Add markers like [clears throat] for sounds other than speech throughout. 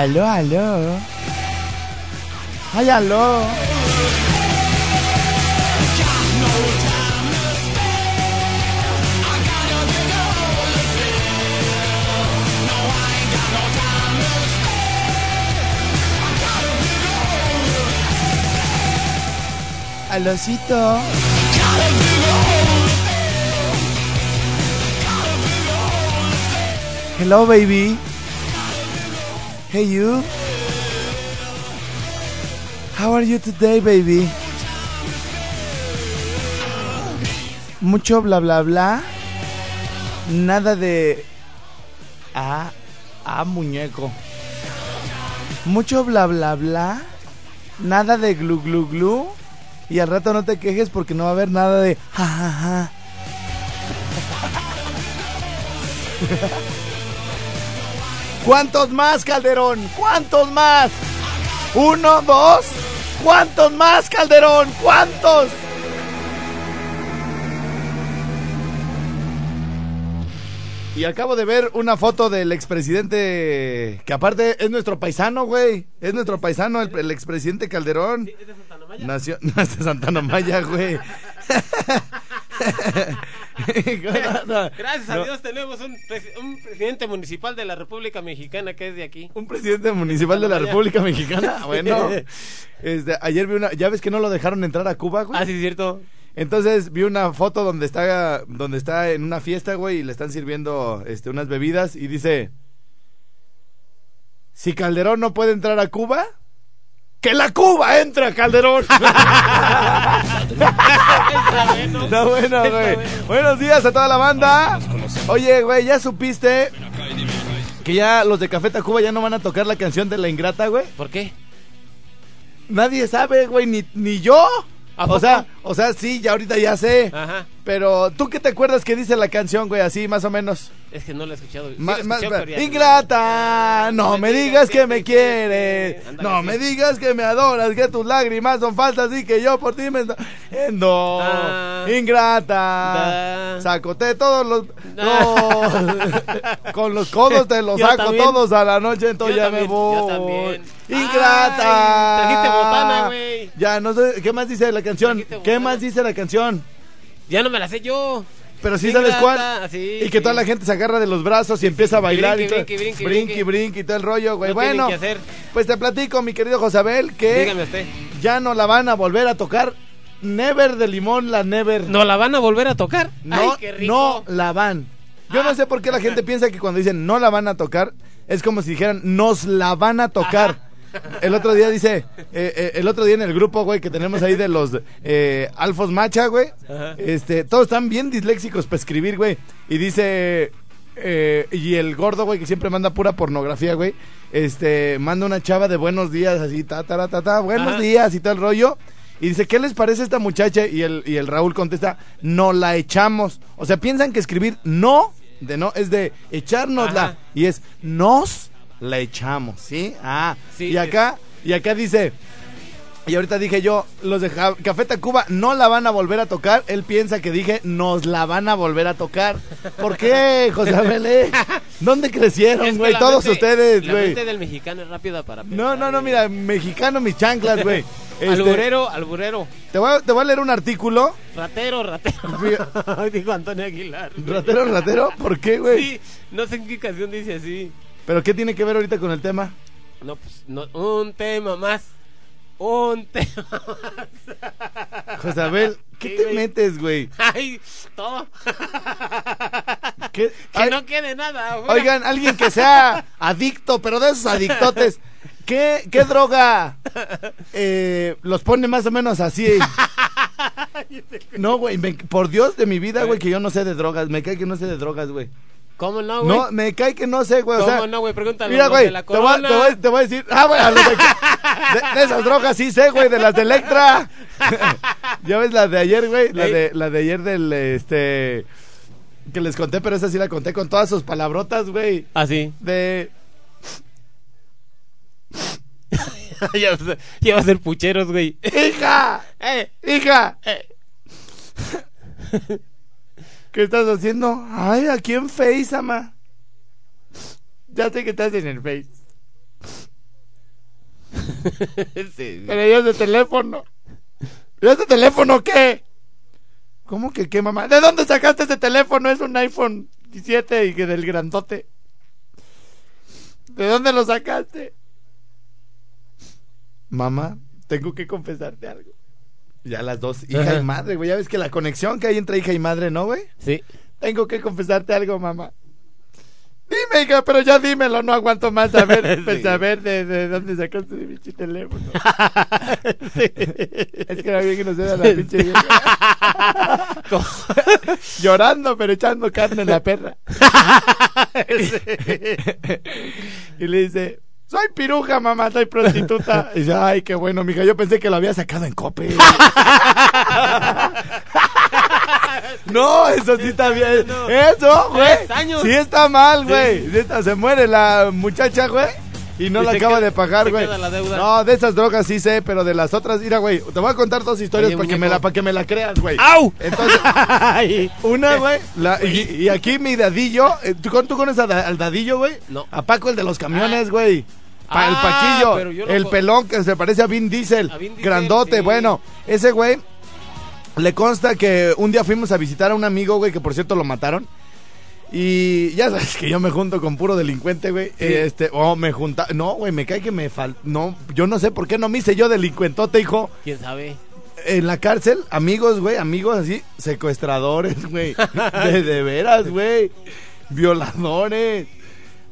Aló, aló. Ay, aló. Alocito. Hello, baby. Hey, you. How are you today, baby? Mucho bla bla bla. Nada de. Ah, ah, muñeco. Mucho bla bla bla. Nada de glu glu glu. Y al rato no te quejes porque no va a haber nada de ja ja ja. [laughs] ¿Cuántos más, Calderón? ¿Cuántos más? Uno, dos. ¿Cuántos más, Calderón? ¿Cuántos? Y acabo de ver una foto del expresidente, que aparte es nuestro paisano, güey. Es nuestro paisano, el, el expresidente Calderón. ¿Es de Santana Maya? Nació, [laughs] no es de Santana Maya, güey. [laughs] [laughs] Gracias a. Dios tenemos un, un presidente municipal de la República Mexicana que es de aquí. Un presidente municipal de la. República Mexicana. [laughs] Bueno, este, ayer vi una. ¿Ya ves que no lo dejaron entrar a Cuba, güey? Ah, sí, es cierto. Entonces vi una foto donde está, donde está en una fiesta, güey, y le están sirviendo este, unas bebidas y dice: Si Calderón no puede entrar a Cuba, ¡que la Cuba entra, Calderón! [laughs] Está bueno, güey. Buenos días a toda la banda. Oye, güey, ¿ya supiste que ya los de Café Tacuba ya no van a tocar la canción de La Ingrata, güey? ¿Por qué? Nadie sabe, güey, ni, ni yo. ¿A O sea, o sea, sí, ya ahorita ya sé. Ajá. Pero, ¿tú qué te acuerdas que dice la canción, güey? Así, más o menos. Es que no lo he escuchado. Sí Ma- lo ma- escuché, pero ya- Ingrata, no me digas que me quieres. No sí. me digas que me adoras, que tus lágrimas son falsas y que yo por ti me... Eh, No, Da. ingrata. Da. Sacote todos los... No. Con los codos te los Yo saco también. todos a la noche, entonces Yo ya me también, voy. yo también. Ingrata. Ay, trajiste botana, güey. Ya, no sé, ¿qué más dice la canción? ¿Qué más dice la canción? Ya no me la sé yo. Pero sí sabes cuál. Sí, y que toda la gente se agarra de los brazos y empieza a bailar. brinque, y todo. brinque, brinque, brinque, y todo el rollo, güey. No bueno, que hacer. pues te platico, mi querido Josabel, que usted. ya no la van a volver a tocar. Never de limón, la Never. ¿No la van a volver a tocar? no, Ay, qué rico. no la van. Yo no Ah. sé por qué la gente piensa que cuando dicen no la van a tocar, es como si dijeran nos la van a tocar. El otro día dice, eh, eh, el otro día en el grupo, güey, que tenemos ahí de los eh, Alfos Macha, güey, Ajá. este, todos están bien disléxicos para escribir, güey, y dice, eh, y el gordo, güey, que siempre manda pura pornografía, güey, este, manda una chava de buenos días, así, ta, ta, ta, ta, buenos Ajá. días y todo el rollo, y dice, ¿qué les parece esta muchacha? Y el, y el Raúl contesta, no la echamos. O sea, piensan que escribir no, de no, es de echárnosla. Ajá. Y es nos la echamos, ¿sí? Ah, Sí, y acá, y acá dice, y ahorita dije yo, los de Ja- Café Tacuba no la van a volver a tocar. Él piensa que dije, nos la van a volver a tocar. ¿Por qué, José Abelé? [laughs] ¿Dónde Es crecieron, güey? la Todos mente- ustedes, La güey. mente del mexicano es rápida para No, pensar, no, no, güey. mira, mexicano mis chanclas, [laughs] güey. Este, Alburero, alburero. Te voy, a, te voy a leer un artículo. Ratero, ratero. [laughs] Dijo Antonio Aguilar. Ratero, ratero, ¿por qué, güey? Sí, no sé en qué canción dice así. ¿Pero qué tiene que ver ahorita con el tema? No, pues, no, un tema más. Un [laughs] tema más. José Abel, ¿qué Sí, te güey. metes, güey? Ay, todo. ¿Qué? Que Ay, no quede nada. güey. Oigan, alguien que sea adicto, pero de esos adictotes, ¿qué, qué droga eh, los pone más o menos así? [laughs] No, güey, me- por Dios de mi vida, güey, que yo no sé de drogas. Me cae que no sé de drogas, güey. ¿Cómo no, güey? No, me cae que no sé, güey. O ¿Cómo sea, no, güey? Pregúntale Mira, güey, te, voy, a- a decir. Ah, güey, de, de- esas drogas sí sé, güey, de las de Electra. [laughs] ya ves la de ayer, güey, la de, la de ayer del, este, que les conté, pero esa sí la conté con todas sus palabrotas, güey. Ah, sí. De, [laughs] ya, va a ser pucheros, güey. hija, [laughs] Eh, hija, eh. ¿Qué estás haciendo? Ay, aquí en Face, ama. Ya sé que estás en el Face. [laughs] Sí, Pero es de teléfono. ¿Ya es de teléfono qué? ¿Cómo que qué, mamá? ¿De dónde sacaste ese teléfono? Es un iPhone 17 y que del grandote. ¿De dónde lo sacaste? Mamá, tengo que confesarte algo. Ya las dos, hija Ajá. y madre, güey. Ya ves que la conexión que hay entre hija y madre, ¿no, güey? Sí. Tengo que confesarte algo, mamá. Dime, hija, pero ya dímelo, no aguanto más saber, [laughs] pues, Sí. saber de, de dónde sacaste mi pinche teléfono. [laughs] Es que era bien que nos era la pinche vieja. [laughs] Llorando, pero echando carne en la perra. y le dice, soy piruja, mamá, soy prostituta. [laughs] Y dice, ay, qué bueno, mija, yo pensé que lo había sacado en cope. [laughs] no, eso sí está bien. No. Eso, güey. Sí está mal, güey. Neta, Se muere la muchacha, güey. Y no Y la acaba queda- de pagar, güey. No, de esas drogas sí sé, pero de las otras, mira, güey, te voy a contar dos historias para que, me la, para que me la creas, güey. ¡Au! Entonces, [laughs] una, güey, y, y aquí mi dadillo, eh, ¿tú, tú conoces al dadillo, güey? No. A Paco, el de los camiones, güey. Pa- el Ah, Paquillo, lo el pelón que se parece a Vin Diesel, A Vin Diesel, grandote, sí. bueno, ese güey le consta que un día fuimos a visitar a un amigo, güey, que por cierto lo mataron. Y ya sabes que yo me junto con puro delincuente, güey. Este, oh, me junta. No, güey, me cae que me falta. No, yo no sé por qué no me hice yo delincuentote, hijo. ¿Quién sabe? En la cárcel, amigos, güey, amigos así, secuestradores, güey. [laughs] De, de veras, güey. Violadores.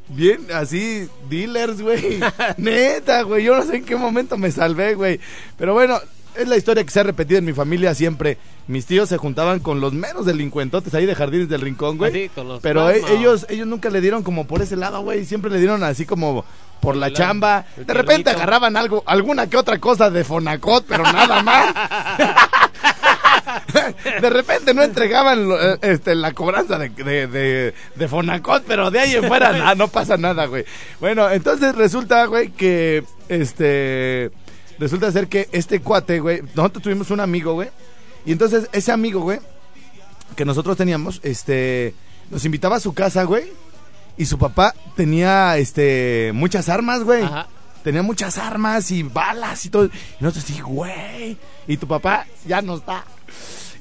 Bien, así, dealers, güey. [laughs] Neta, güey. Yo no sé en qué momento me salvé, güey. Pero bueno, es la historia que se ha repetido en mi familia siempre. Mis tíos se juntaban con los menos delincuentotes ahí de Jardines del Rincón, güey. Así, con los Pero e- ellos, ellos nunca le dieron como por ese lado, güey. Siempre le dieron así como por la El- chamba. De repente agarraban algo, alguna que otra cosa de Fonacot, pero nada más. [laughs] [laughs] de repente no entregaban eh, este, la cobranza de, de, de, de Fonacot, pero de ahí en fuera nada, [laughs] no pasa nada, güey. Bueno, entonces resulta, güey, que este. Resulta ser que este cuate, güey. Nosotros tuvimos un amigo, güey. Y entonces ese amigo, güey, que nosotros teníamos, este. Nos invitaba a su casa, güey. Y su papá tenía, este. Muchas armas, güey. Ajá. Tenía muchas armas y balas y todo. Y nosotros sí, güey. Y tu papá ya no está.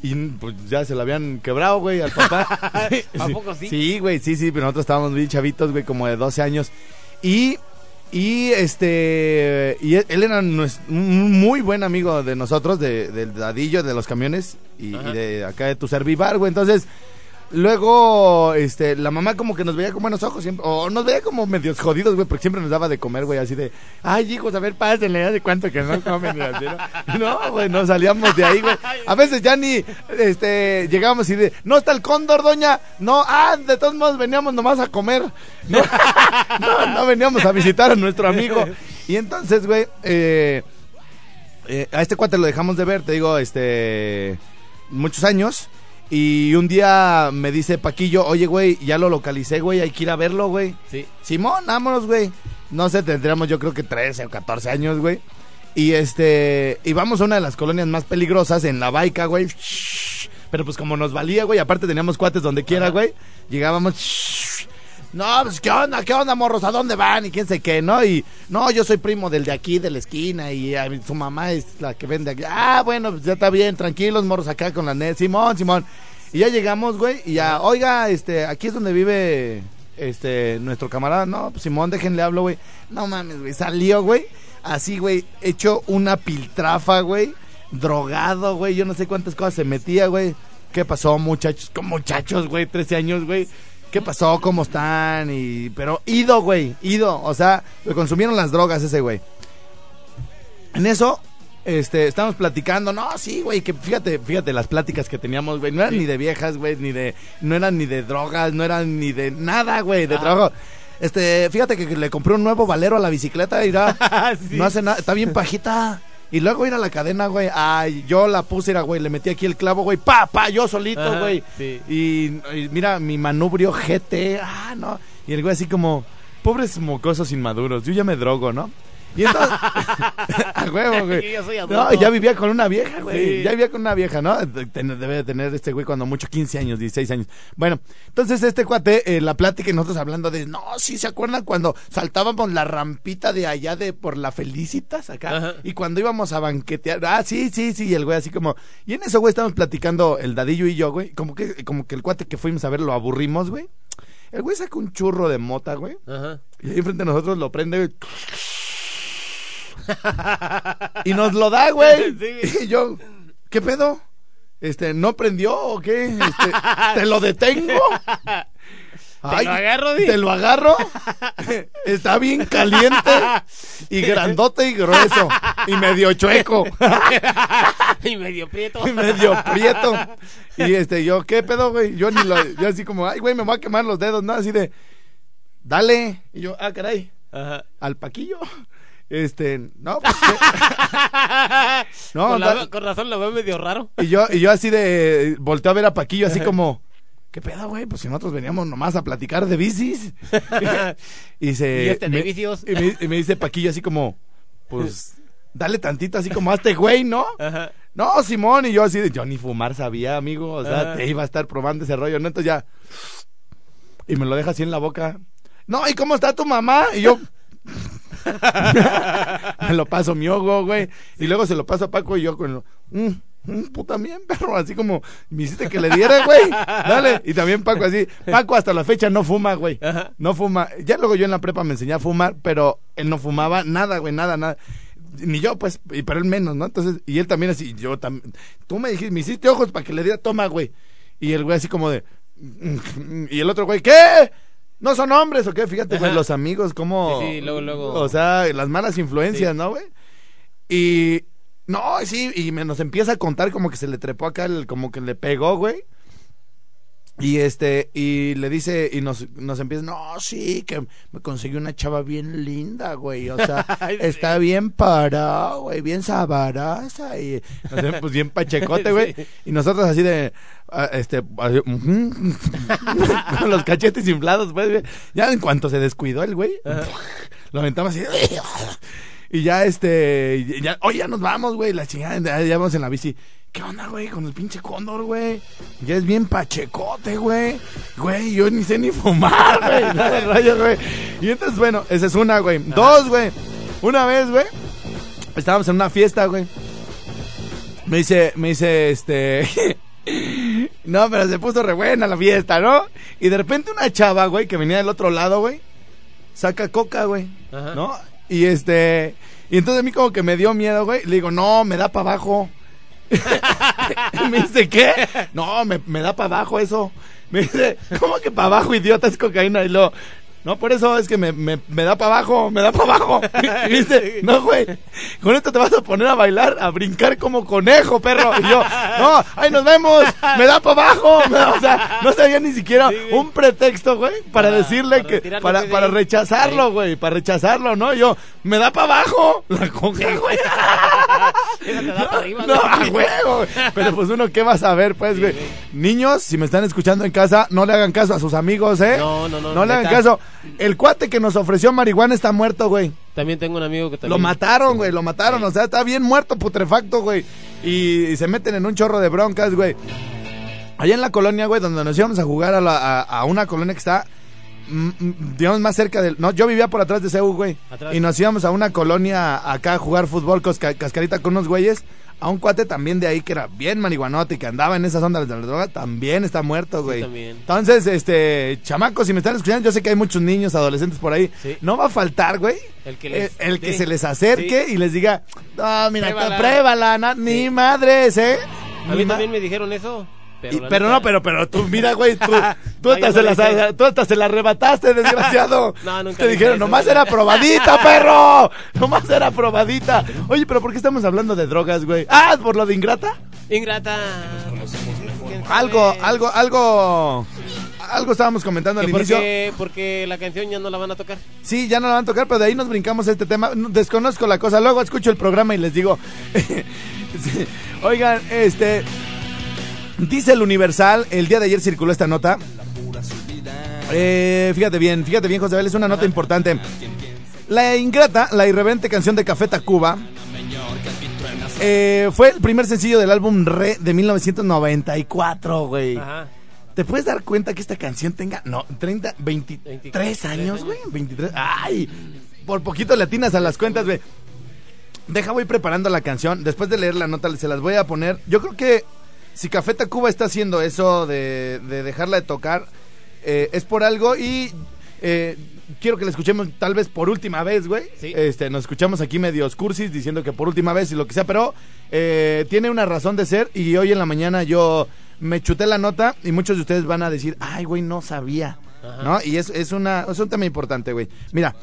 Y pues ya se lo habían quebrado, güey, al papá. [laughs] ¿A poco sí? Sí, güey, sí, sí, pero nosotros estábamos bien chavitos, güey, como de 12 años. Y, y este, y él era un muy buen amigo de nosotros, de, del dadillo, de los camiones y, y de acá de tu servivar, güey. Entonces, luego, este, la mamá como que nos veía con buenos ojos siempre, o nos veía como medios jodidos, güey, porque siempre nos daba de comer, güey, así de, ay, hijos, a ver, pásenle, hace cuánto que no comen, ¿no? [laughs] No, güey, no salíamos de ahí, güey. A veces ya ni, este, llegábamos y de, no está el cóndor, doña, no, ah, de todos modos veníamos nomás a comer, no, [laughs] no, no veníamos a visitar a nuestro amigo. Y entonces, güey, eh, eh, a este cuate lo dejamos de ver, te digo, este, muchos años. Y un día me dice Paquillo, oye, güey, ya lo localicé, güey, hay que ir a verlo, güey. Sí. Simón, vámonos, güey. No sé, tendríamos yo creo que 13 o 14 años, güey. Y este, y vamos a una de las colonias más peligrosas en la Baica, güey. Pero pues como nos valía, güey, aparte teníamos cuates donde quiera, güey. Llegábamos No, pues, ¿qué onda? ¿Qué onda, morros? ¿A dónde van? Y quién sé qué, ¿no? Y, no, yo soy primo del de aquí, de la esquina, y mí- su mamá es la que vende aquí. Ah, bueno, pues ya está bien, tranquilos, morros, acá con la net. Simón, Simón. Y ya llegamos, güey, y ya, oiga, este, aquí es donde vive, este, nuestro camarada. No, pues Simón, déjenle hablo, güey. No mames, güey, salió, güey, así, güey, hecho una piltrafa, güey, drogado, güey, yo no sé cuántas cosas se metía, güey. ¿Qué pasó, muchachos? Con muchachos, güey, 13 años, güey. ¿Qué pasó? ¿Cómo están? Y pero ido, güey, ido, o sea, le consumieron las drogas ese güey. En eso este estamos platicando, no, sí, güey, que fíjate, fíjate las pláticas que teníamos, güey, no eran ni de viejas, güey, ni de no eran ni de drogas, no eran ni de nada, güey, de Ajá. trabajo. Este, fíjate que le compré un nuevo valero a la bicicleta, irá. [laughs] Sí. No hace nada, está bien pajita. Y luego ir a la cadena, güey. Ay, yo la puse, era, güey, le metí aquí el clavo, güey. Pa, pa, yo solito, Ajá, güey. sí. Y, y mira, mi manubrio GT. Ah, no. Y el güey así como, pobres mocosos inmaduros, yo ya me drogo, ¿no? Y entonces, [laughs] [laughs] a huevo, güey. Yo soy No, ya vivía con una vieja, güey. Sí. Ya vivía con una vieja, ¿no? Debe de tener este güey cuando mucho 15 años, 16 años. Bueno, entonces este cuate, eh, la plática y nosotros hablando de, no, sí, ¿se acuerdan cuando saltábamos la rampita de allá de por la Felicitas acá? Ajá. Y cuando íbamos a banquetear, ah, sí, sí, sí, y el güey así como, y en eso, güey, estábamos platicando el dadillo y yo, güey, como que, como que el cuate que fuimos a ver lo aburrimos, güey. El güey saca un churro de mota, güey. Ajá. Y ahí frente a nosotros lo prende, güey. Y nos lo da, güey. [laughs] Sí. Y yo, ¿qué pedo? Este, ¿no prendió o qué? Este, ¿Te lo detengo? Te lo agarro, di. Te lo agarro. Está bien caliente y grandote y grueso. Y medio chueco. [laughs] y medio prieto. y medio prieto. Y este, yo, ¿qué pedo, güey? Yo ni lo, yo así como, ay, güey, me voy a quemar los dedos, ¿no? Así de, dale. Y yo, ah, caray, Ajá. al paquillo. Este, no, pues. [laughs] No, con, la- da- con razón lo veo medio raro. y yo, y yo así de, volteo a ver a Paquillo, así como, ¿qué pedo, güey? Pues si nosotros veníamos nomás a platicar de bicis. [laughs] y se... Y este de me- vicios. Y me, y me dice Paquillo así como, pues, dale tantito así como a este güey, ¿no? Ajá. No, Simón, y yo así de, yo ni fumar sabía, amigo, o sea, Ajá. te iba a estar probando ese rollo, ¿no? Entonces ya, y me lo deja así en la boca. No, ¿y cómo está tu mamá? Y yo, me [laughs] lo paso mi ojo, güey, y luego se lo paso a Paco y yo con, mm, mm, puta también, perro, así como, me hiciste que le diera, güey, dale, y también Paco así, Paco hasta la fecha no fuma, güey, Ajá. no fuma, ya luego yo en la prepa me enseñé a fumar, pero él no fumaba nada, güey, nada, nada. Ni yo, pues, y- pero él menos, ¿no? Entonces, y él también así, yo también. Tú me dijiste, me hiciste ojos para que le diera, toma, güey. Y el güey así como de. Y el otro güey, ¿qué? ¿No son hombres o qué? Fíjate, güey, los amigos, como. Sí, sí, luego, luego. O sea, las malas influencias, Sí. ¿no, güey? Y. No, sí, y me nos empieza a contar como que se le trepó acá, el, como que le pegó, güey. Y este, y le dice, y nos, nos empieza, no, sí, que me conseguí una chava bien linda, güey. O sea, [laughs] está bien parada, güey, bien sabrosa. Y, pues bien pachecote, güey. [laughs] Sí. Y nosotros así de, ah, este, así, con [laughs] los cachetes inflados, pues, güey. Ya en cuanto se descuidó el güey, lo aventamos así. Y ya, este, ya, oye, ya nos vamos, güey, la chingada, ya vamos en la bici. ¿Qué onda, güey, con el pinche cóndor, güey? Ya es bien pachecote, güey. Güey, yo ni sé ni fumar, [laughs] güey. Nada [laughs] rollo, güey. Y entonces, bueno, esa es una, güey. Dos, güey. Una vez, güey, estábamos en una fiesta, güey. Me dice, me dice, este... [laughs] no, pero se puso re buena la fiesta, ¿no? Y de repente una chava, güey, que venía del otro lado, güey, saca coca, güey. Ajá. ¿No? Y este... Y entonces a mí como que me dio miedo, güey. Le digo, no, me da para abajo. [laughs] Me dice, ¿qué? No, me, me da para abajo eso. Me dice, ¿cómo que para abajo, idiota, es cocaína? Y lo, no, por eso es que me, me, me da para abajo, me da para abajo. [laughs] Dice, no, güey, con esto te vas a poner a bailar, a brincar como conejo, perro. Y yo, no, ahí nos vemos, me da para abajo. Da- [laughs] o sea, no sabía ni siquiera Sí, un pretexto, güey, para, Para- decirle para que, para, para rechazarlo, güey, para rechazarlo, ¿no? Y yo, me da para abajo, la coca, güey. [laughs] Arriba, No, a güey. huevo. Pero pues uno, ¿qué va a saber, pues, güey? Niños, si me están escuchando en casa, no le hagan caso a sus amigos, ¿eh? No, no, no, No le hagan caso. El cuate que nos ofreció marihuana está muerto, güey. También tengo un amigo que también... Lo mataron, güey, lo mataron. O sea, está bien muerto, putrefacto, güey. Y, y se meten en un chorro de broncas, güey. Allá en la colonia, güey, donde nos íbamos a jugar a, la- a- a una colonia que está mm, mm, digamos, más cerca del... No, yo vivía por atrás de CEU, güey. Atrás. Y nos íbamos a una colonia acá a jugar fútbol cascarita con unos güeyes. A un cuate también de ahí que era bien marihuanote y que andaba en esas ondas de la droga, también está muerto, güey. también. Entonces, este, chamacos, si me están escuchando, yo sé que hay muchos niños, adolescentes por ahí. Sí. No va a faltar, güey. El que les- el que sí. se les acerque Sí. y les diga, no, mira, Pruébala". pruébala, na- ni Sí. madres, ¿eh? A mí también me dijeron eso. Pero, y- la pero neta- no, pero, pero tú, mira, güey, tú, [laughs] tú, hasta se tú hasta se la arrebataste, desgraciado. [laughs] No, nunca Te dijeron, eso, nomás güey. era probadita, [laughs] perro. Nomás era probadita. Oye, pero ¿por qué estamos hablando de drogas, güey? Ah, ¿por lo de ingrata? Ingrata. Algo, algo, algo, algo estábamos comentando al inicio. porque, porque la canción ya no la van a tocar. Sí, ya no la van a tocar, pero de ahí nos brincamos a este tema. No, Desconozco la cosa. Luego escucho el programa y les digo. Sí. Oigan, este. Dice el Universal, el día de ayer circuló esta nota. Eh, fíjate bien, fíjate bien, José Abel, es una nota importante. La ingrata, la irreverente canción de Café Tacuba, eh, fue el primer sencillo del álbum Re de 1994, güey. ¿Te puedes dar cuenta que esta canción tenga, no, 30, 23 23 años, años. güey? 23. Ay, por poquito latinas a las cuentas, güey. Deja, voy preparando la canción. Después de leer la nota, se las voy a poner. Yo creo que si Café Tacuba está haciendo eso de, de dejarla de tocar, eh, es por algo y eh, quiero que la escuchemos tal vez por última vez, güey. Sí. Este, nos escuchamos aquí medios cursis diciendo que por última vez y lo que sea, pero eh, tiene una razón de ser y hoy en la mañana yo me chuté la nota y muchos de ustedes van a decir, ay, güey, no sabía. Ajá. ¿No? Y es, es, una, es un tema importante, güey. Mira,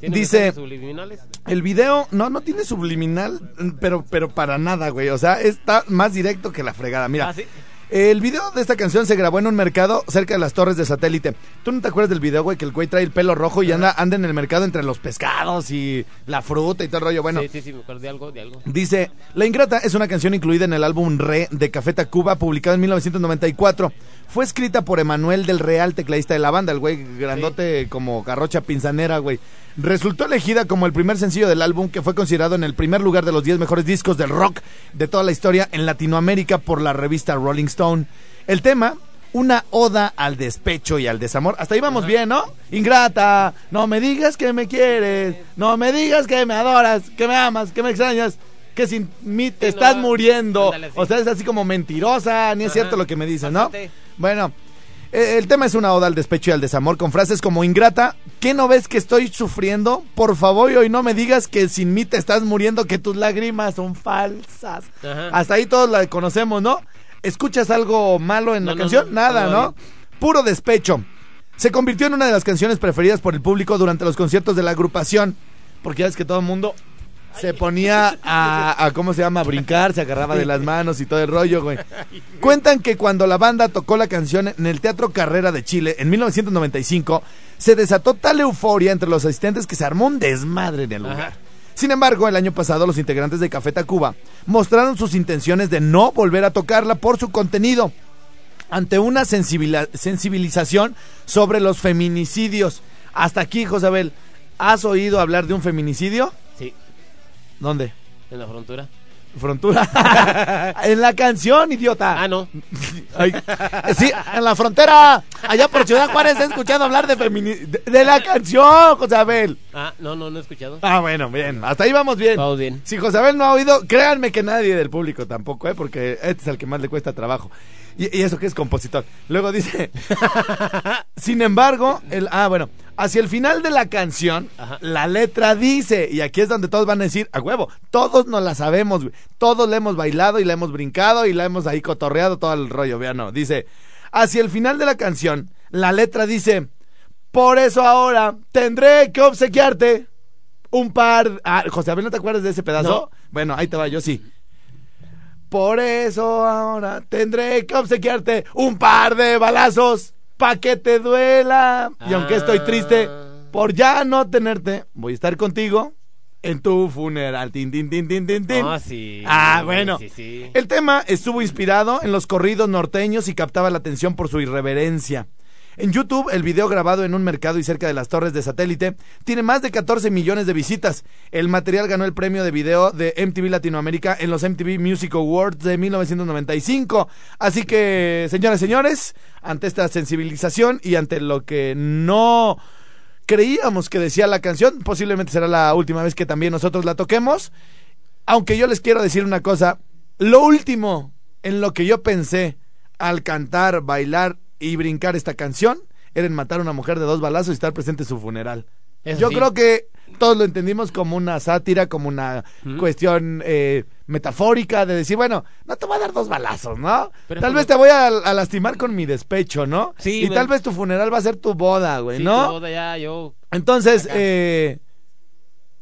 ¿Tiene dice... subliminales? El video, no, no tiene subliminal, pero, pero para nada, güey. O sea, está más directo que la fregada. Mira, Ah, ¿sí? el video de esta canción se grabó en un mercado cerca de las torres de satélite. ¿Tú no te acuerdas del video, güey? Que el güey trae el pelo rojo y anda, anda en el mercado entre los pescados y la fruta y todo el rollo. Bueno, Sí, sí, sí, me acuerdo de algo, de algo. Dice, La Ingrata es una canción incluida en el álbum Re de Café Tacuba, publicado en 1994. Fue escrita por Emanuel del Real, tecladista de la banda, el güey grandote como garrocha pinzanera, güey. Resultó elegida como el primer sencillo del álbum que fue considerado en el primer lugar de los 10 mejores discos del rock de toda la historia en Latinoamérica por la revista Rolling Stone. El tema, una oda al despecho y al desamor. Hasta ahí vamos bien, ¿no? Ingrata, no me digas que me quieres, no me digas que me adoras, que me amas, que me extrañas, que sin mí te estás muriendo. ándale, sí. O sea, es así como mentirosa, ni es Ajá, cierto lo que me dices, ¿no? bastante. Bueno, eh, el tema es una oda al despecho y al desamor con frases como ingrata, ¿qué no ves que estoy sufriendo? Por favor, y hoy no me digas que sin mí te estás muriendo, que tus lágrimas son falsas. Ajá. Hasta ahí todos la conocemos, ¿no? ¿Escuchas algo malo en No, la no, canción? no, Nada, ¿no? Puro despecho. Se convirtió en una de las canciones preferidas por el público durante los conciertos de la agrupación, porque ya ves que todo el mundo se ponía a, a, ¿cómo se llama? A brincar, se agarraba de las manos y todo el rollo, güey. Cuentan que cuando la banda tocó la canción en el Teatro Carrera de Chile en 1995, se desató tal euforia entre los asistentes que se armó un desmadre en el Ajá. lugar. Sin embargo, el año pasado los integrantes de Café Tacuba mostraron sus intenciones de no volver a tocarla por su contenido ante una sensibilización sobre los feminicidios. Hasta aquí, Josabel, ¿has oído hablar de un feminicidio? ¿Dónde? en la frontera. Frontura. [laughs] en la canción, idiota. Ah, no. [laughs] Ay, sí, en la frontera. Allá por Ciudad Juárez he escuchado hablar de de, de la canción, Josabel. Ah, no, no, no he escuchado. Ah, bueno, bien. Hasta ahí vamos bien. Vamos bien. Si Josabel no ha oído, créanme que nadie del público tampoco, ¿eh? Porque este es el que más le cuesta trabajo. Y, y eso que es compositor. Luego dice, [laughs] sin embargo, el, ah, bueno, hacia el final de la canción, Ajá. la letra dice, y aquí es donde todos van a decir, a huevo, todos nos la sabemos, güey. Todos la hemos bailado y la hemos brincado y la hemos ahí cotorreado todo el rollo, vean, no. Dice, hacia el final de la canción, la letra dice, por eso ahora tendré que obsequiarte un par. Ah, José Abel, ¿no te acuerdas de ese pedazo? No. Bueno, ahí te va, yo sí. Por eso ahora tendré que obsequiarte un par de balazos pa' que te duela. Y aunque estoy triste por ya no tenerte, voy a estar contigo en tu funeral. Tin, tin, tin, tin, tin, tin. Ah, sí. Ah, bueno. Sí, sí. El tema estuvo inspirado en los corridos norteños y captaba la atención por su irreverencia. En YouTube, el video grabado en un mercado y cerca de las torres de satélite tiene más de 14 millones de visitas. El material ganó el premio de video de MTV Latinoamérica en los MTV Music Awards de 1995. Así que, señoras y señores, ante esta sensibilización y ante lo que no creíamos que decía la canción, posiblemente será la última vez que también nosotros la toquemos. Aunque yo les quiero decir una cosa, lo último en lo que yo pensé al cantar, bailar y brincar esta canción era en matar a una mujer de dos balazos y estar presente en su funeral. Eso yo sí. creo que todos lo entendimos como una sátira, como una cuestión eh, metafórica de decir, bueno, no te voy a dar dos balazos, ¿no? Pero tal como- vez te voy a, a lastimar con mi despecho, ¿no? Sí, y tal vez tu funeral va a ser tu boda, güey, Sí, ¿no? tu boda ya, yo. Entonces, eh,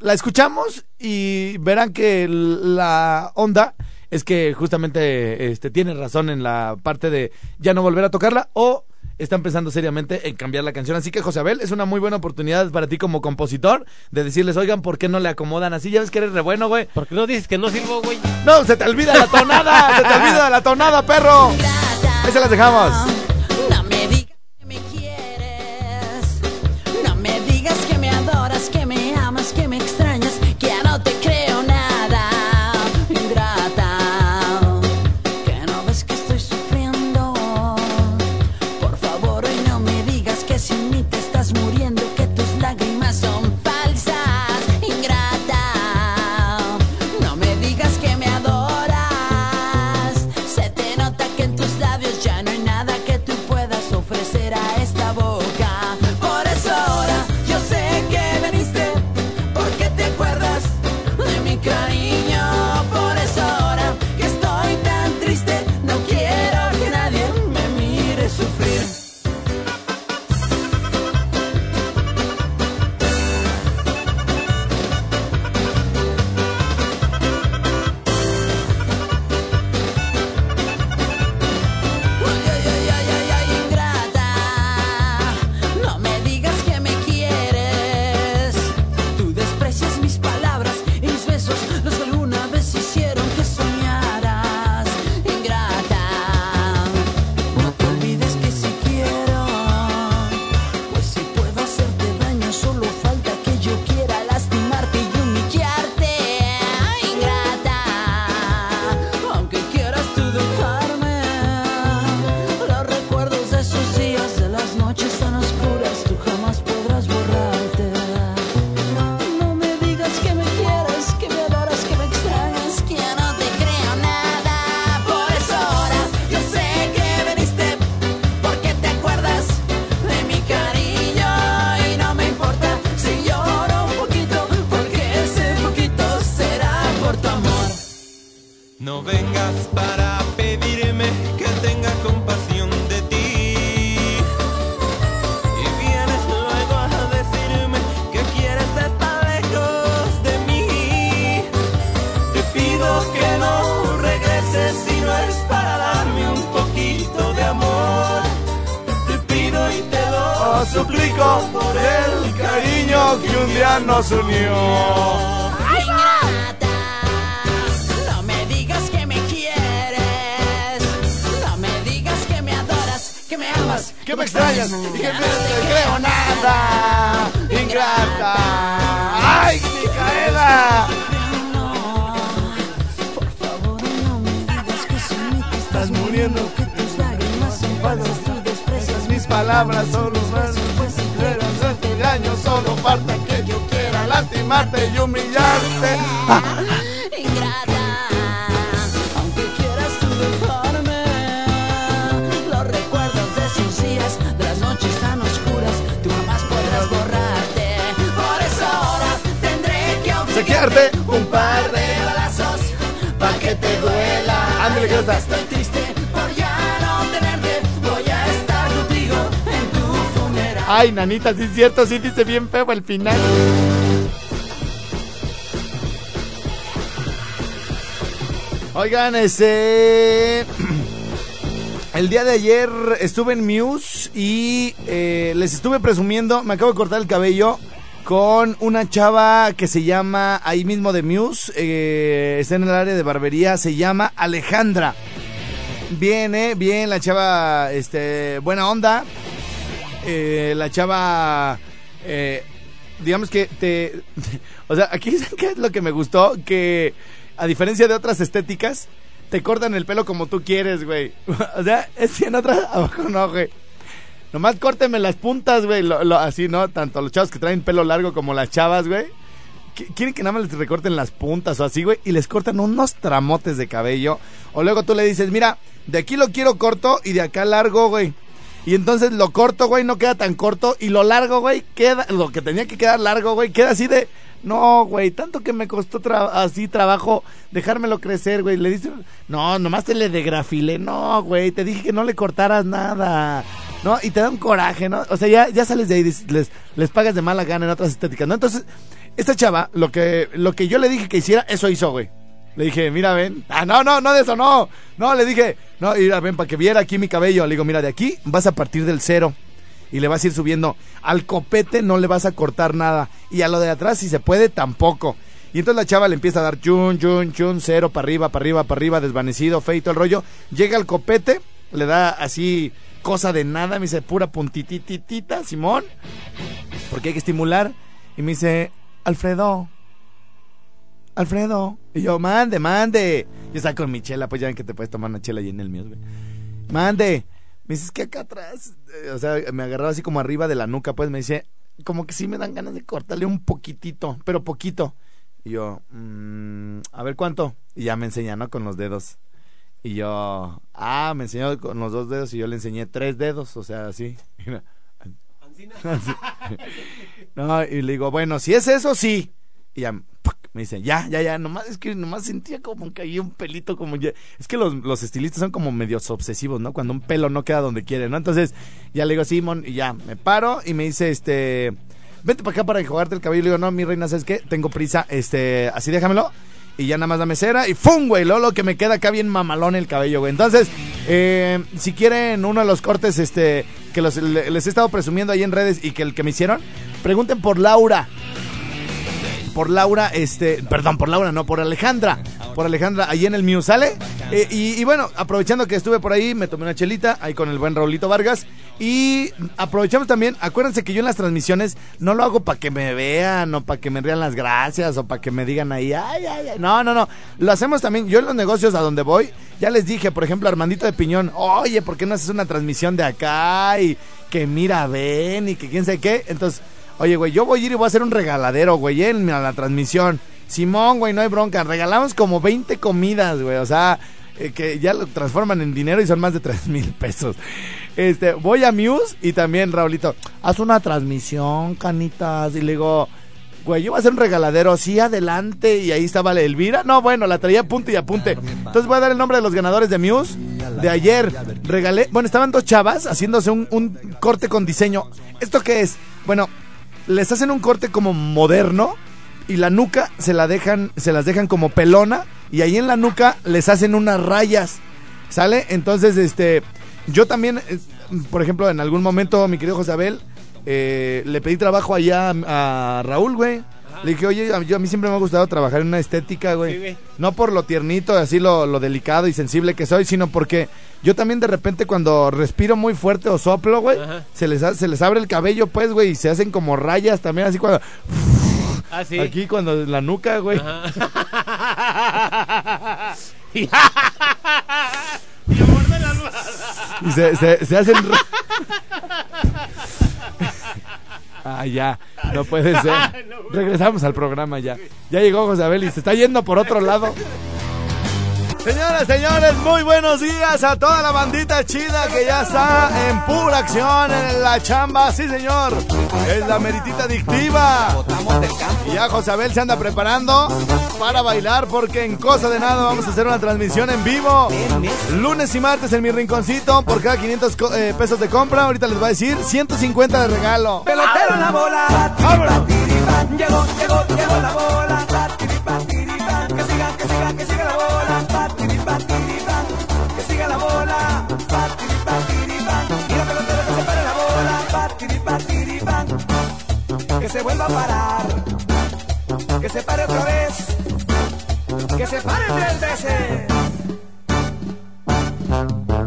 la escuchamos y verán que la onda es que justamente este, tiene razón en la parte de ya no volver a tocarla o están pensando seriamente en cambiar la canción. Así que, José Abel, es una muy buena oportunidad para ti como compositor de decirles, oigan, ¿por qué no le acomodan así? Ya ves que eres re bueno, güey. ¿Por qué no dices que no sirvo, güey? No, se te olvida la tonada, se te olvida la tonada, perro. Ahí se las dejamos. Estás muriendo, que tus lágrimas son falsas, tú desprecias Mis palabras son los versos pues si Pero hacerte daño solo falta que yo quiera lastimarte y humillarte. [laughs] Ingrata, aunque quieras tú dejarme, los recuerdos de esos días, de las noches tan oscuras, tú jamás podrás borrarte. Por eso ahora tendré que Obsequiarte un par de balazos pa' que te duela. Ándale, que Ay, nanita, sí es cierto, sí dice bien feo al final. Oigan, ese... [clears throat] El día de ayer estuve en Muse y eh, les estuve presumiendo, me acabo de cortar el cabello con una chava que se llama, ahí mismo de Muse, eh, está en el área de barbería, se llama Alejandra. Bien, eh, bien, la chava, este, buena onda. Eh, la chava, eh, digamos que te... [laughs] O sea, aquí [laughs] que es lo que me gustó, que a diferencia de otras estéticas, te cortan el pelo como tú quieres, güey. [laughs] O sea, es en otras, abajo no, güey. Nomás córteme las puntas, güey. Lo- lo- así, ¿no? Tanto los chavos que traen pelo largo como las chavas, güey. Qu- Quieren que nada más les recorten las puntas o así, güey. Y les cortan unos tramotes de cabello. O luego tú le dices, mira, de aquí lo quiero corto y de acá largo, güey. Y entonces lo corto, güey, no queda tan corto. Y lo largo, güey, queda, lo que tenía que quedar largo, güey, queda así de. No, güey, tanto que me costó así trabajo dejármelo crecer, güey. Le dices, no, nomás te le degrafilé. No, güey, te dije que no le cortaras nada. ¿No? Y te da un coraje, ¿no? O sea, ya, ya sales de ahí, les, les pagas de mala gana en otras estéticas, ¿no? Entonces, esta chava, lo que, lo que yo le dije que hiciera, eso hizo, güey. Le dije, mira, ven. Ah, no, no, no de eso, no. No, le dije, no, mira, ven, para que viera aquí mi cabello. Le digo, mira, de aquí vas a partir del cero. Y le vas a ir subiendo. Al copete no le vas a cortar nada. Y a lo de atrás, si se puede, tampoco. Y entonces la chava le empieza a dar chun, chun, chun, cero, para arriba, para arriba, para arriba, desvanecido, feito el rollo. Llega al copete, le da así cosa de nada, me dice pura puntititita, Simón. Porque hay que estimular. Y me dice, Alfredo, Alfredo. Y yo, mande, mande. Yo estaba con mi chela, pues ya ven que te puedes tomar una chela y en el mío, güey. Mande. Me dices que acá atrás, eh, o sea, me agarraba así como arriba de la nuca, pues me dice, como que sí me dan ganas de cortarle un poquitito, pero poquito. Y yo, mm, a ver cuánto. Y ya me enseña, ¿no? Con los dedos. Y yo, ah, me enseñó con los dos dedos y yo le enseñé tres dedos, o sea. Así. [laughs] [laughs] No, y le digo, bueno, si es eso, sí. Y ya, me dice, ya, ya, ya, nomás, es que nomás sentía como que había un pelito como ya. Es que los, los estilistas son como medios obsesivos, ¿no? Cuando un pelo no queda donde quiere, ¿no? Entonces, ya le digo, Simón, y ya, me paro y me dice, este, vente para acá para enjuagarte el cabello. Le digo, no, mi reina, ¿sabes qué? Tengo prisa, este, así déjamelo. Y ya nada más dame cera y ¡fum, güey! Luego lo que me queda acá bien mamalón el cabello, güey. Entonces, eh, si quieren uno de los cortes este que los, le- les he estado presumiendo ahí en redes y que el que me hicieron, pregunten por Laura. Por Laura, este, perdón, por Laura, no, por Alejandra. Por Alejandra, ahí en el Mew, ¿sale? Eh, y, y bueno, aprovechando que estuve por ahí, me tomé una chelita, ahí con el buen Raulito Vargas. Y aprovechamos también, acuérdense que yo en las transmisiones no lo hago para que me vean, o para que me rían las gracias, o para que me digan ahí, ay, ay, ay. No, no, no. Lo hacemos también, yo en los negocios a donde voy, ya les dije, por ejemplo, Armandito de Piñón, oye, ¿por qué no haces una transmisión de acá? Y que mira, ven, y que quién sabe qué. Entonces, Oye, güey, yo voy a ir y voy a hacer un regaladero, güey, en la transmisión. Simón, güey, no hay bronca. Regalamos como 20 comidas, güey. O sea, eh, que ya lo transforman en dinero y son más de 3 [laughs] mil pesos. Este, voy a Muse y también, Raulito, haz una transmisión, canitas. Y le digo, güey, yo voy a hacer un regaladero, sí, adelante. Y ahí estaba la Elvira. No, bueno, la traía apunte y apunte. Entonces voy a dar el nombre de los ganadores de Muse de ayer. Regalé, bueno, estaban dos chavas haciéndose un, un corte con diseño. ¿Esto qué es? Bueno, les hacen un corte como moderno y la nuca se la dejan, se las dejan como pelona y ahí en la nuca les hacen unas rayas, ¿sale? Entonces, este, yo también, eh, por ejemplo, en algún momento, mi querido José Abel, eh, le pedí trabajo allá a, a Raúl, güey. Le dije, oye, a- yo, a mí siempre me ha gustado trabajar en una estética, güey. Sí, güey. No por lo tiernito, así lo, lo delicado y sensible que soy, sino porque yo también de repente cuando respiro muy fuerte o soplo, güey, Ajá. se les, se les abre el cabello, pues, güey, y se hacen como rayas también, así cuando... [laughs] Ah, sí. Aquí cuando la nuca, güey. [laughs] Y se, se, se hacen... [laughs] Ah, ya, no puede ser. [laughs] Regresamos al programa ya. Ya llegó José Abel y se está yendo por otro lado. Señoras, señores, muy buenos días a toda la bandita chida que ya está en pura acción en la chamba. Sí, señor. Es la meritita adictiva. Y ya José Abel se anda preparando para bailar porque en cosa de nada vamos a hacer una transmisión en vivo. Lunes y martes en mi rinconcito por cada 500 co- eh, pesos de compra. Ahorita les voy a decir 150 de regalo. Pelotero en la bola, llegó, llegó, llegó la bola, que siga, que siga, que siga la bola, que se vuelva a parar, que se pare otra vez, que se pare tres veces.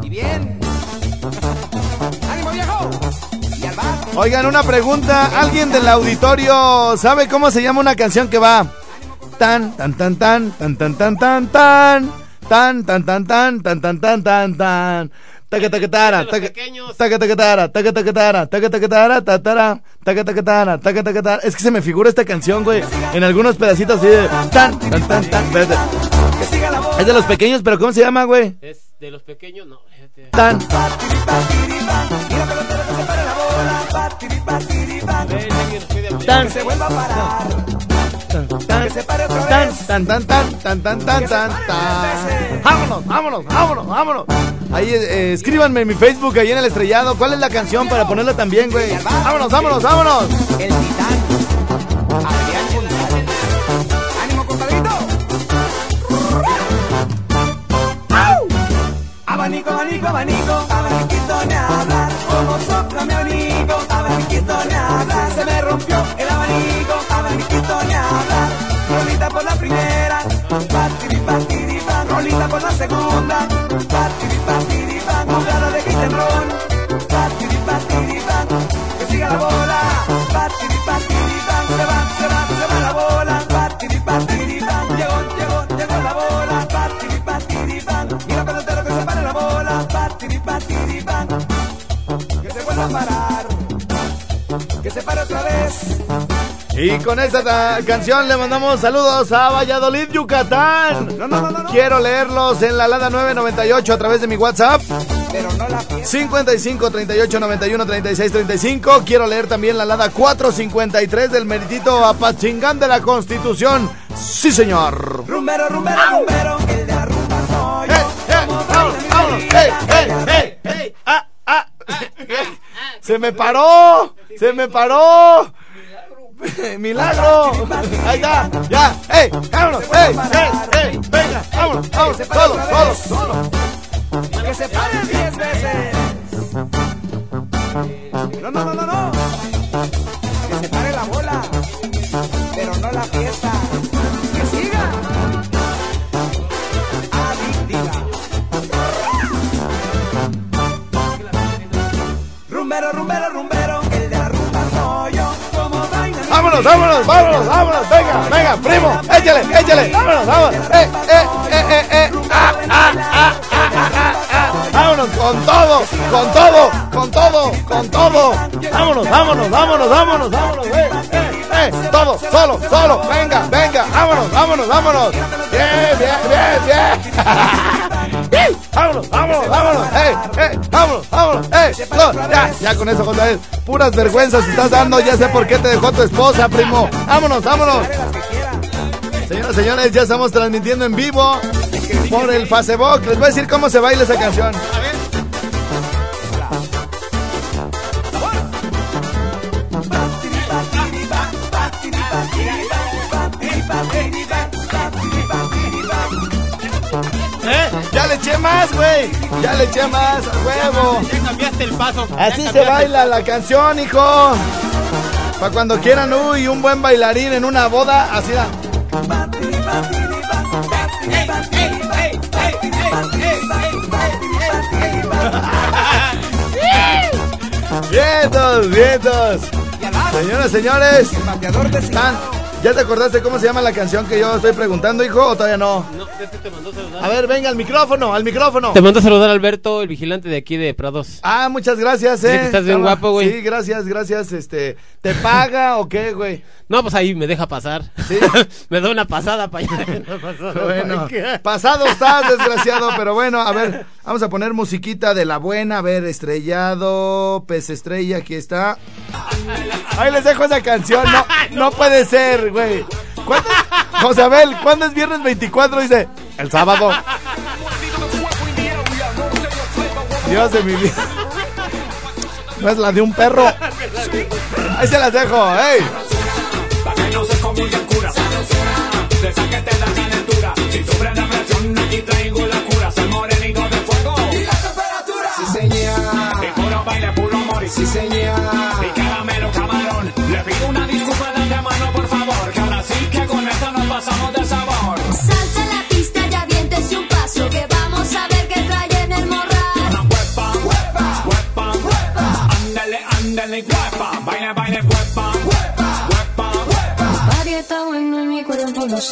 Y bien, ánimo viejo, y al bar. Oigan, una pregunta. ¿Alguien del auditorio sabe cómo se llama una canción que va? Tan, tan, tan, tan, tan, tan, tan, tan, tan. Tan, tan, tan, tan, tan, tan, tan, tan, tan tacatacatara, tacatacatara, tacatacatara, tacatacatara, tatara, tacatacatara, tacatacatara. Es que se me figura esta canción, güey, en algunos pedacitos así de tan, tan, tan. Es de los pequeños, pero ¿cómo se llama, güey? Es de los pequeños, no. Tan. Tan se tan. Tan, tan, tan, tan, tan, tan, tan, tan. Vámonos, vámonos, vámonos, vámonos. Ahí, eh, escríbanme en mi Facebook, ahí en el estrellado, cuál es la canción para ponerla también, güey. Vámonos, vámonos, vámonos. El titán. Ánimo, compadrito. Abanico, abanico, abanico, abaniquito me hablar. Como sopla mi abanico, abaniquito. Se me rompió el abanico. Segunda, Y con esta ta- canción le mandamos saludos a Valladolid, Yucatán. No, no, no, no, no. Quiero leerlos en la Lada 998 a través de mi WhatsApp. Pero no la fiesta. 55 38 91 36 35. Quiero leer también la Lada 453 del meritito Apachingán de la Constitución. Sí, señor. Rumbero, rumbero, rumbero, el de la rumba soy ¡Eh, eh! ¡Eh, eh, eh, eh! ¡Ah, ah! [laughs] ¡Se me paró! ¡Se me paró! [laughs] ¡Milagro! ¡Ahí está! ¡Ya! ¡Ey! ¡Vámonos! ¡Ey! ¡Ey! ¡Ey! ¡Venga! ¡Vámonos! ¡Vámonos! ¡Solo! ¡Solo! Que se paren diez veces. No, no, no, no, no. Que se pare la bola. Pero no la fiesta. ¡Vámonos! ¡Vámonos! ¡Vámonos! ¡Vámonos! ¡Venga! ¡Venga! ¡Primo! ¡Échale! ¡Échale! ¡Vámonos! ¡Vámonos! ¡Eh! ¡Eh! ¡Eh! ¡Eh! ¡Eh! ¡Ah! ¡Ah! ¡Ah! ¡Ah! ¡Ah! ¡Ah! ¡Vámonos! ¡Con todo! ¡Con todo! ¡Con todo! ¡Con todo! ¡Vámonos! ¡Vámonos! ¡Vámonos! ¡Vámonos! ¡Vámonos! ¡Eh! ¡Eh! ¡Eh! ¡Todo! ¡Solo! ¡Solo! ¡Venga! ¡Venga! ¡Vámonos! ¡Vámonos! ¡Vámonos! ¡Bien! ¡Bien! ¡Bien! ¡Bien! ¡Vámonos! ¡Vámonos! ¡Vámonos! ¡Eh! ¡Eh! ¡Vámonos! ¡Vámonos! ¡Eh! No, ya, con eso, José. Puras vergüenzas estás dando. Ya sé por qué te dejó tu esposa, primo. ¡Vámonos! ¡Vámonos! Señoras señores, ya estamos transmitiendo en vivo por el Facebook. Les voy a decir cómo se baila esa canción. ¿Eh? Ya eché más, güey. Ya le eché más, a huevo. Ya cambiaste el paso. Así se baila la canción, hijo. Para cuando quieran, uy, un buen bailarín en una boda, así da. [laughs] Vientos, vientos. Señoras, señores. bateador de Tan, ¿Ya te acordaste cómo se llama la canción que yo estoy preguntando, hijo, o todavía no? No, este te mandó saludar. A ver, venga, al micrófono, al micrófono. Te mandó saludar Alberto, el vigilante de aquí de Prados. Ah, muchas gracias, eh. que estás bien Estaba- guapo, güey. Sí, gracias, gracias. Este, ¿te paga o qué, güey? No, pues ahí me deja pasar. Sí. [laughs] me da una pasada para allá. [laughs] [laughs] Pasada Bueno, pasado estás, desgraciado, pero bueno, a ver, vamos a poner musiquita de la buena, a ver, estrellado, pez estrella, aquí está. Ahí les dejo esa canción, no, no puede ser, güey. ¿Cuándo, [laughs] José Abel, ¿cuándo es viernes 24? Dice, el sábado. Dios de mi vida. No es la de un perro. Ahí se las dejo, ey. Si sufres depresión, aquí traigo la cura. Soy morenito de fuego. Y la temperatura. Sí, señor. Y puro baile, puro amor. Y sí, señor. El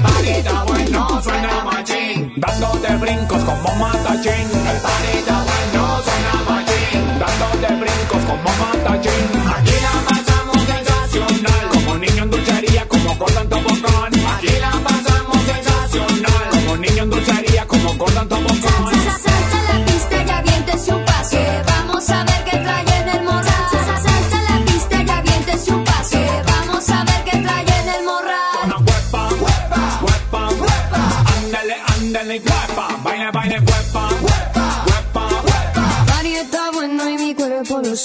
party bueno, suena machín, dándote brincos como matachín. El party bueno, suena machín, dándote brincos como matachín. Aquí la pasamos sensacional, como niño en dulcería, como Gordon Tobogán.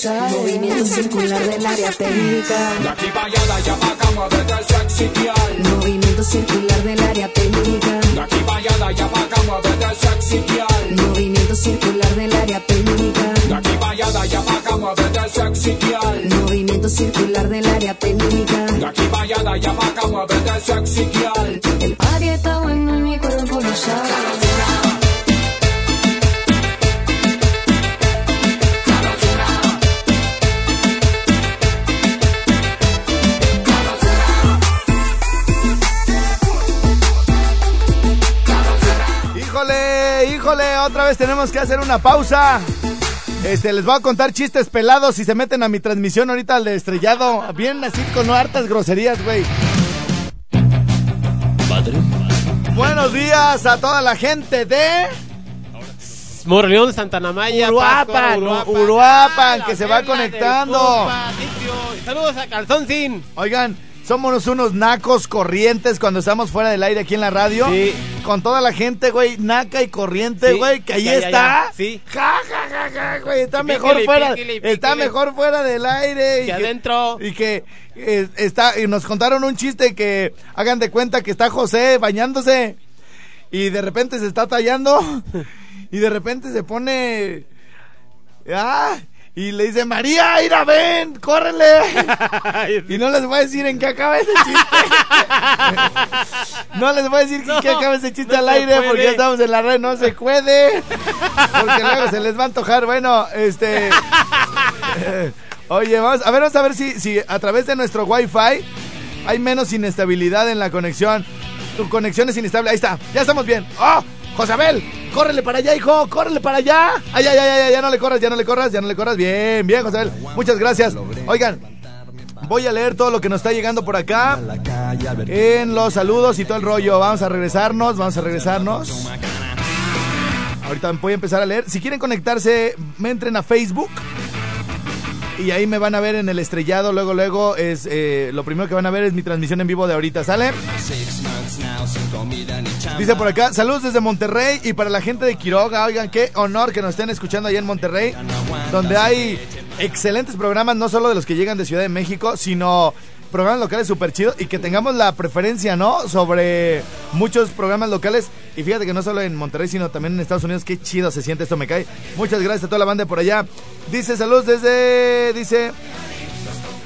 Cuerpo lo sabe. Movimiento circular del área pélvica. De aquí para allá, de allá para acá, muévete sexy, girl. Movimiento circular del área pélvica. De aquí para allá, de allá para acá, muévete sexy, girl. Movimiento circular del área pélvica. De aquí para allá, de allá para acá, muévete sexy, girl. Movimiento circular del área pélvica. De aquí para allá, de allá para acá, muévete sexy, girl. El party está bueno y mi cuerpo lo sabe. Otra vez tenemos que hacer una pausa. Este, les voy a contar chistes pelados si se meten a mi transmisión ahorita al de estrellado. Bien así con hartas groserías, güey. Buenos días a toda la gente de Morleón, Santana Maya, Uruapan, Uruapan, la que se va conectando. Saludos a Calzón Sin. Oigan, somos unos nacos corrientes cuando estamos fuera del aire aquí en la radio. Sí. Con toda la gente, güey, naca y corriente, Sí, güey, que ahí ya, está. ya, sí. Ja, ja, ja, ja, güey, está mejor fuera. píquele, Está mejor fuera del aire. Que y adentro. Y que eh, está, y nos contaron un chiste que hagan de cuenta que está José bañándose. Y de repente se está tallando. [laughs] y de repente se pone. Ah, y le dice, María, ira, ven, córrele. [laughs] y no les voy a decir en qué acaba ese chiste. no les voy a decir en qué acaba ese chiste no al aire porque ya estamos en la red, no se puede. Porque luego se les va a antojar. Bueno, este. [laughs] Oye, vamos a ver, vamos a ver si, si a través de nuestro Wi-Fi hay menos inestabilidad en la conexión. Tu conexión es inestable. Ahí está, ya estamos bien. ¡Oh! Josabel, córrele para allá, hijo, córrele para allá. Ay, ay, ay, ay, ya no le corras, ya no le corras, ya no le corras. Bien, bien, Josabel. Muchas gracias. Oigan, voy a leer todo lo que nos está llegando por acá. En los saludos y todo el rollo. Vamos a regresarnos, vamos a regresarnos. Ahorita voy a empezar a leer. Si quieren conectarse, me entren a Facebook. Y ahí me van a ver en el estrellado. Luego, luego es eh, lo primero que van a ver es mi transmisión en vivo de ahorita. ¿Sale? Dice por acá, saludos desde Monterrey y para la gente de Quiroga, oigan, qué honor que nos estén escuchando allá en Monterrey, donde hay excelentes programas, no solo de los que llegan de Ciudad de México, sino programas locales súper chidos y que tengamos la preferencia, ¿no? Sobre muchos programas locales. Y fíjate que no solo en Monterrey, sino también en Estados Unidos, qué chido se siente esto, me cae. Muchas gracias a toda la banda por allá. Dice, saludos desde, dice...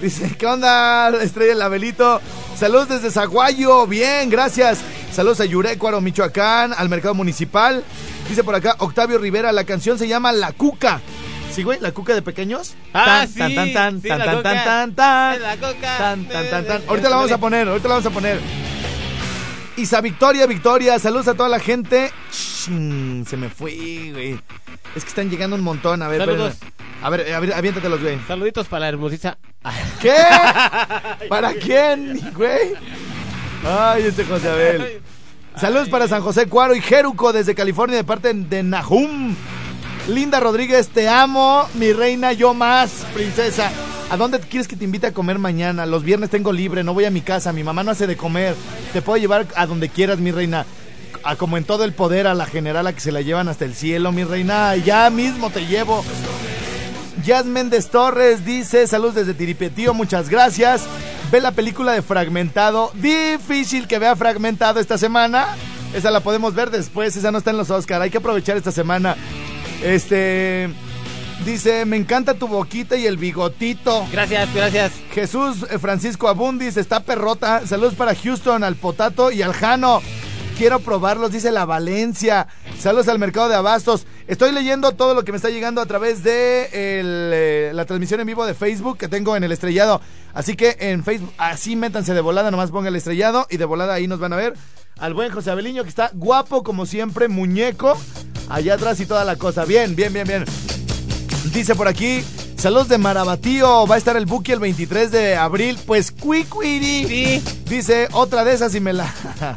Dice, ¿qué onda, Estrella Labelito? Saludos desde Zaguayo, bien, gracias. Saludos a Yurecuaro, Michoacán, al mercado municipal. Dice por acá Octavio Rivera, la canción se llama La Cuca. ¿Sí, güey? ¿La Cuca de pequeños? Ah, tan, sí, tan, tan, sí, tan, tan, tan, tan, tan, La tan, tan, tan, tan. Ahorita la vamos a poner, ahorita la vamos a poner. Isa Victoria, Victoria, saludos a toda la gente. Chin, se me fue, güey. Es que están llegando un montón, a ver, Saludos. A ver, a ver, aviéntatelos, güey. Saluditos para la hermosita. ¿Qué? ¿Para quién, güey? Ay, este José Abel. Saludos para San José Cuaro y Jeruco desde California de parte de Nahum. Linda Rodríguez, te amo, mi reina, yo más, princesa. ¿A dónde quieres que te invite a comer mañana? Los viernes tengo libre, no voy a mi casa, mi mamá no hace de comer. Te puedo llevar a donde quieras, mi reina. A como en todo el poder, a la general a que se la llevan hasta el cielo, mi reina. Ya mismo te llevo. Jazz Méndez Torres dice, saludos desde Tiripetío, muchas gracias. Ve la película de Fragmentado. Difícil que vea Fragmentado esta semana. Esa la podemos ver después, esa no está en los Oscar. Hay que aprovechar esta semana. Este dice, me encanta tu boquita y el bigotito. Gracias, gracias. Jesús eh, Francisco Abundis está perrota. Saludos para Houston, al Potato y al Jano. quiero probarlos, dice la Valencia. Saludos al mercado de abastos. Estoy leyendo todo lo que me está llegando a través de el, eh, la transmisión en vivo de Facebook que tengo en el estrellado. Así que en Facebook, así métanse de volada, nomás ponga el estrellado y de volada ahí nos van a ver. Al buen José Abeliño que está guapo como siempre, muñeco, allá atrás y toda la cosa. Bien, bien, bien, bien. Dice por aquí, saludos de Marabatío, va a estar el Buki el 23 de abril, pues cuicuiri. Dice, otra de esas y me la... [laughs]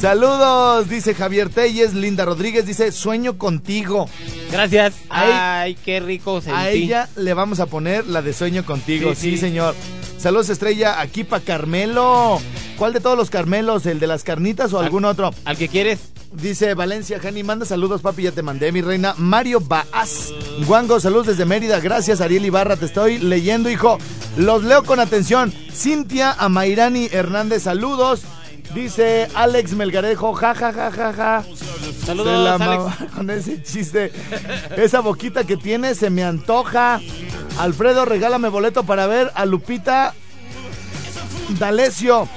saludos, dice Javier Telles, Linda Rodríguez, dice, sueño contigo. Gracias. Ahí- Ay, qué rico sentí. A ella le vamos a poner la de sueño contigo, sí, Sí, sí. señor. Saludos estrella, aquí para Carmelo. ¿Cuál de todos los Carmelos? ¿El de las carnitas o algún otro? Al que quieres. Dice Valencia, Jani, manda saludos, papi, ya te mandé, mi reina. Mario Baaz. Guango, saludos desde Mérida. Gracias, Ariel Ibarra, te estoy leyendo, hijo. Los leo con atención. Cintia Amairani Hernández, saludos. Dice Alex Melgarejo, ja, ja, ja, ja, ja. Saludos, Se la Alex. con ese chiste. Esa boquita que tiene se me antoja. Alfredo, regálame boleto para ver a Lupita D'Alessio.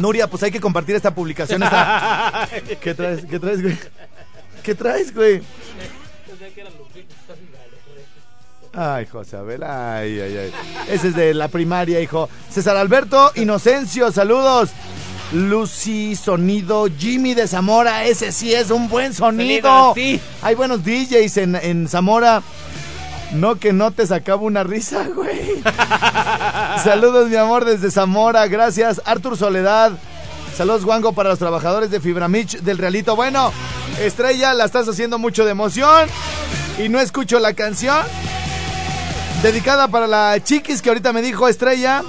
Nuria, pues hay que compartir esta publicación. esta- ¿Qué traes? ¿Qué traes, güey? ¿Qué traes, güey? Ay, José Abel, ay, ay, ay. Ese es de la primaria, hijo. César Alberto Inocencio, saludos. Lucy Sonido, Jimmy de Zamora, ese sí es un buen sonido. Sonido, sí. Hay buenos DJs en, en Zamora. No que no te sacaba una risa, güey. [laughs] Saludos, mi amor, desde Zamora. Gracias. Artur Soledad. Saludos, Wango, para los trabajadores de Fibramich del Realito. Bueno, Estrella, la estás haciendo mucho de emoción. Y no escucho la canción. Dedicada para la chiquis que ahorita me dijo Estrella.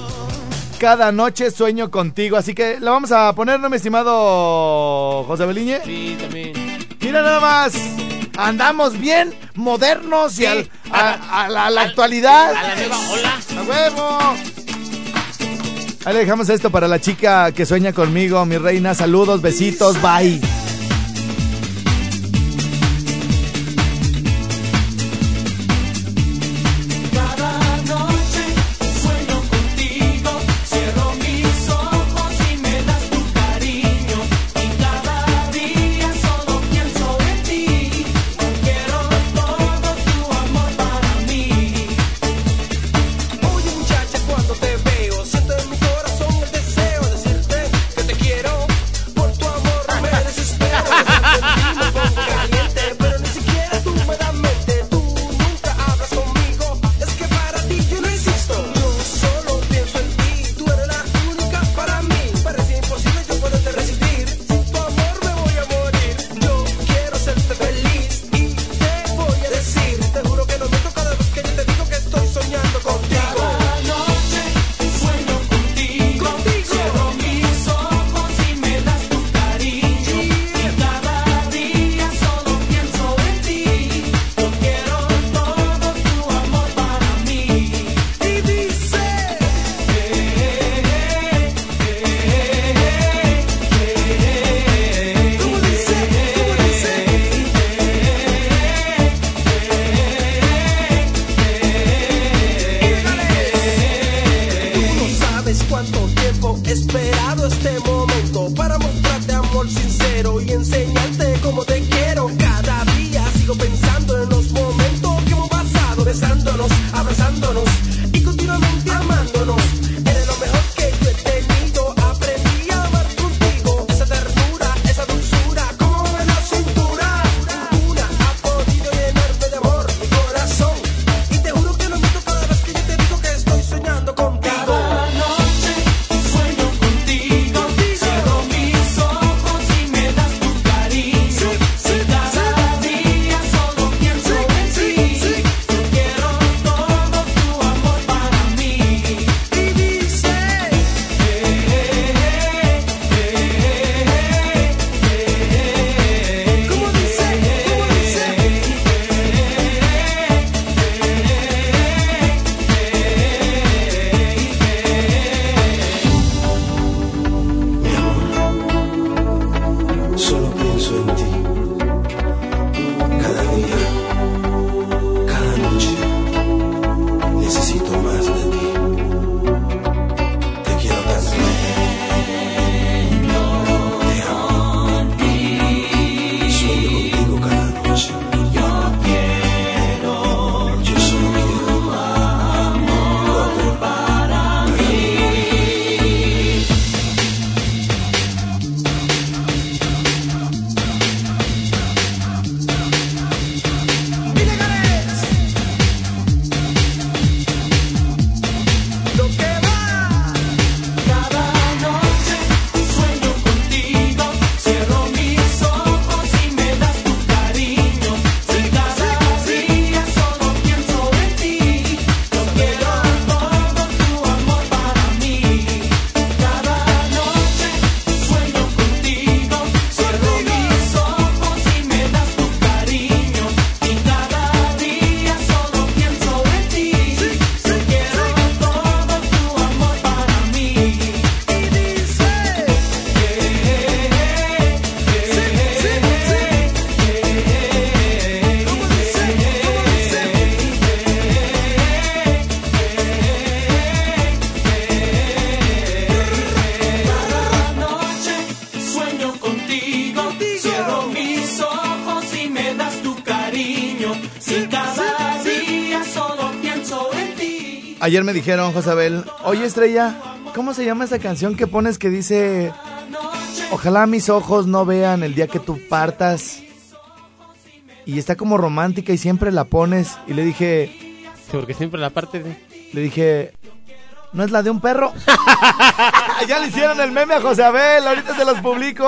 Cada noche sueño contigo. Así que la vamos a poner, ¿no, mi estimado José Beliñe? Sí, también. Mira nada más. Andamos bien modernos y al- a, a la, a la actualidad. A la nueva ola. ¡A huevo! Ahí le dejamos esto para la chica que sueña conmigo, mi reina. Saludos, besitos, bye. Ayer me dijeron, Josabel, oye Estrella, ¿cómo se llama esa canción que pones que dice, ojalá mis ojos no vean el día que tú partas? Y está como romántica y siempre la pones. Y le dije, Sí, porque siempre la parte de... le dije, ¿no es la de un perro? [laughs] ya le hicieron el meme a Josabel, ahorita se los publico.